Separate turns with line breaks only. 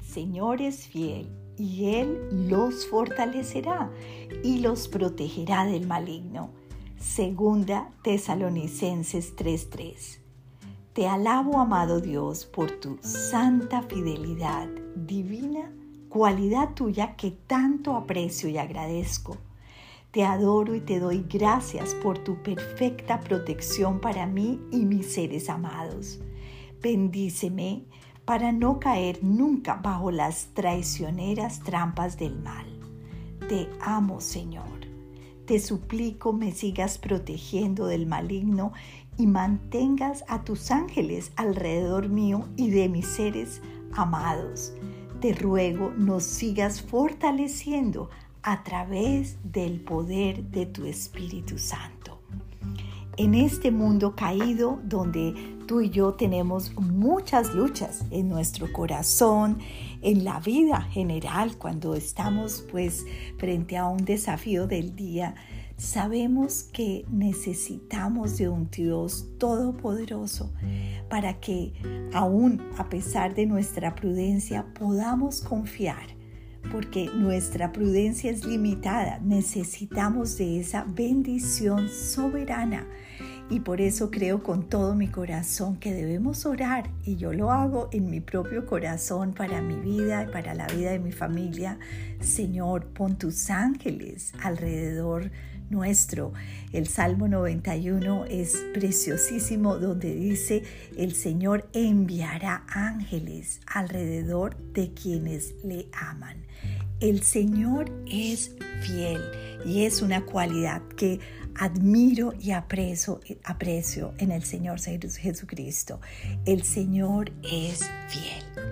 Señor es fiel y Él los fortalecerá y los protegerá del maligno. Segunda Tesalonicenses 3:3. Te alabo, amado Dios, por tu santa fidelidad divina, cualidad tuya que tanto aprecio y agradezco. Te adoro y te doy gracias por tu perfecta protección para mí y mis seres amados. Bendíceme para no caer nunca bajo las traicioneras trampas del mal. Te amo, Señor. Te suplico me sigas protegiendo del maligno y mantengas a tus ángeles alrededor mío y de mis seres amados. Te ruego nos sigas fortaleciendo a través del poder de tu Espíritu Santo en este mundo caído donde tú y yo tenemos muchas luchas en nuestro corazón, en la vida general, cuando estamos pues frente a un desafío del día, sabemos que necesitamos de un Dios todopoderoso para que aún a pesar de nuestra prudencia podamos confiar porque nuestra prudencia es limitada. Necesitamos de esa bendición soberana. Y por eso creo con todo mi corazón que debemos orar, y yo lo hago en mi propio corazón para mi vida y para la vida de mi familia. Señor, pon tus ángeles alrededor nuestro. El Salmo 91 es preciosísimo donde dice, el Señor enviará ángeles alrededor de quienes le aman. El Señor es fiel y es una cualidad que admiro y aprecio, aprecio en el Señor Jesucristo. El Señor es fiel.